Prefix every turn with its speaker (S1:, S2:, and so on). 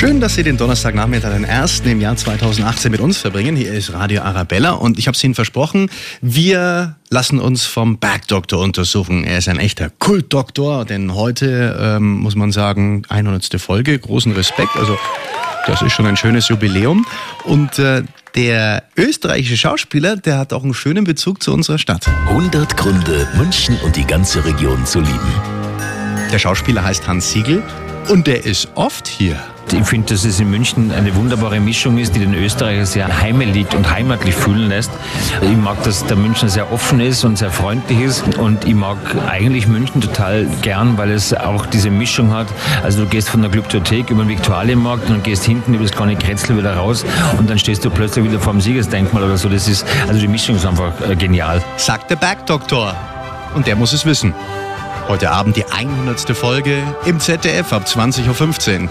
S1: Schön, dass Sie den Donnerstagnachmittag, den ersten im Jahr 2018 mit uns verbringen. Hier ist Radio Arabella und ich habe es Ihnen versprochen, wir lassen uns vom Bergdoktor untersuchen. Er ist ein echter Kultdoktor, denn heute ähm, muss man sagen, 100. Folge, großen Respekt. Also das ist schon ein schönes Jubiläum. Und äh, der österreichische Schauspieler, der hat auch einen schönen Bezug zu unserer Stadt.
S2: 100 Gründe, München und die ganze Region zu lieben.
S1: Der Schauspieler heißt Hans Siegel und der ist oft hier.
S3: Ich finde, dass es in München eine wunderbare Mischung ist, die den Österreicher sehr heimelig und heimatlich fühlen lässt. Ich mag, dass der Münchner sehr offen ist und sehr freundlich ist und ich mag eigentlich München total gern, weil es auch diese Mischung hat. Also du gehst von der Glyptothek über den Viktualienmarkt und gehst hinten über das kleine Kretzel wieder raus und dann stehst du plötzlich wieder vor dem Siegesdenkmal oder so. Das ist, also die Mischung ist einfach äh, genial.
S1: Sagt der Bergdoktor. Und der muss es wissen. Heute Abend die 100. Folge im ZDF ab 20.15 Uhr.